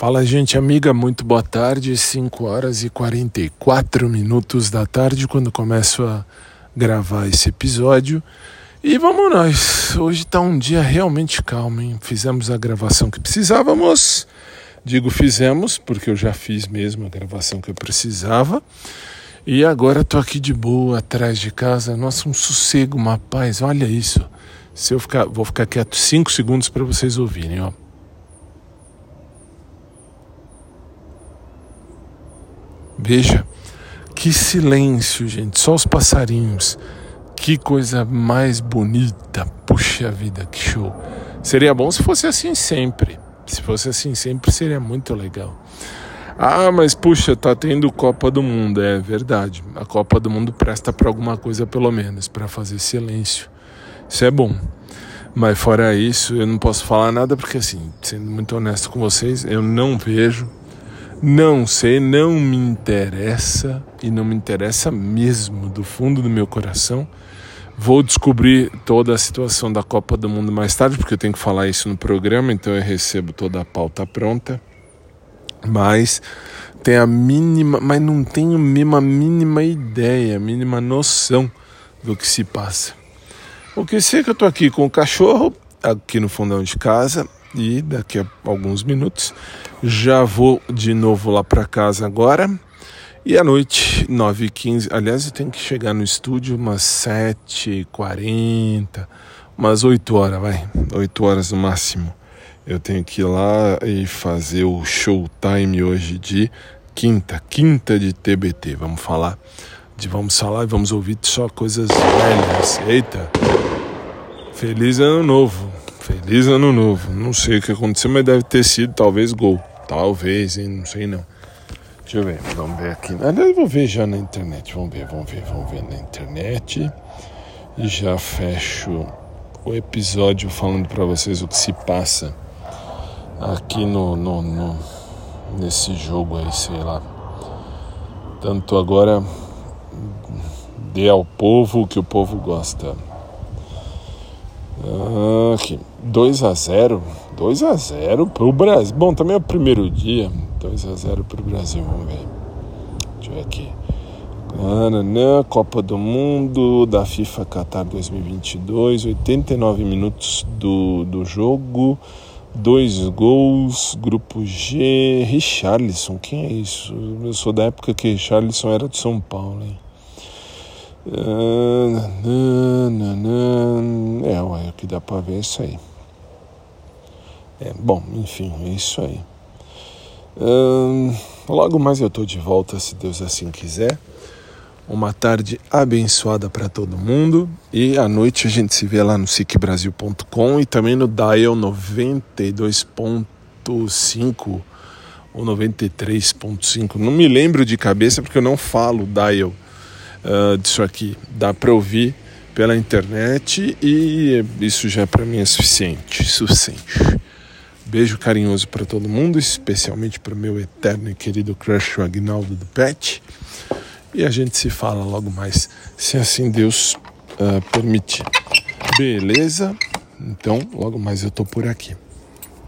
Fala, gente amiga, muito boa tarde. 5 horas e 44 minutos da tarde quando começo a gravar esse episódio. E vamos nós. Hoje tá um dia realmente calmo, hein? Fizemos a gravação que precisávamos. Digo fizemos, porque eu já fiz mesmo a gravação que eu precisava. E agora tô aqui de boa, atrás de casa. Nossa, um sossego, uma paz. Olha isso. Se eu ficar, vou ficar quieto 5 segundos para vocês ouvirem, ó. Veja, que silêncio, gente. Só os passarinhos. Que coisa mais bonita. Puxa vida, que show. Seria bom se fosse assim sempre. Se fosse assim sempre, seria muito legal. Ah, mas puxa, tá tendo Copa do Mundo. É verdade. A Copa do Mundo presta para alguma coisa, pelo menos, para fazer silêncio. Isso é bom. Mas fora isso, eu não posso falar nada porque, assim, sendo muito honesto com vocês, eu não vejo não sei, não me interessa e não me interessa mesmo do fundo do meu coração. Vou descobrir toda a situação da Copa do Mundo mais tarde, porque eu tenho que falar isso no programa, então eu recebo toda a pauta pronta. Mas tem a mínima, mas não tenho mesmo a mínima ideia, a mínima noção do que se passa. O que sei é que eu tô aqui com o cachorro, aqui no fundão de casa, e daqui a alguns minutos já vou de novo lá para casa agora. E à noite, 9h15, aliás, eu tenho que chegar no estúdio umas 7h40, umas 8 horas, vai, 8 horas no máximo. Eu tenho que ir lá e fazer o showtime hoje de quinta, quinta de TBT. Vamos falar de vamos falar e vamos ouvir só coisas velhas. Eita! Feliz ano novo! Feliz ano novo. Não sei o que aconteceu, mas deve ter sido talvez gol. Talvez, hein? Não sei não. Deixa eu ver, vamos ver aqui. Aliás, vou ver já na internet. Vamos ver, vamos ver, vamos ver na internet. E já fecho o episódio falando para vocês o que se passa aqui no, no, no, nesse jogo aí, sei lá. Tanto agora dê ao povo o que o povo gosta. Aqui, 2 a 0 2 a 0 pro Brasil. Bom, também é o primeiro dia. 2 a 0 pro Brasil, vamos ver. Deixa eu ver aqui. Ananã, Copa do Mundo da FIFA Qatar 2022, 89 minutos do, do jogo, dois gols, grupo G, Richarlison, quem é isso? Eu sou da época que Richarlison era de São Paulo, hein? É, ué, que dá pra ver é isso aí. É, bom, enfim, é isso aí. Hum, logo mais eu tô de volta, se Deus assim quiser. Uma tarde abençoada para todo mundo. E à noite a gente se vê lá no sicbrasil.com e também no Dial 92.5 ou 93.5. Não me lembro de cabeça porque eu não falo Dial uh, disso aqui. Dá para ouvir pela internet e isso já para mim é suficiente, suficiente. Beijo carinhoso para todo mundo, especialmente para o meu eterno e querido crush o Agnaldo do Pet. E a gente se fala logo mais, se assim Deus uh, permitir. Beleza? Então, logo mais eu tô por aqui.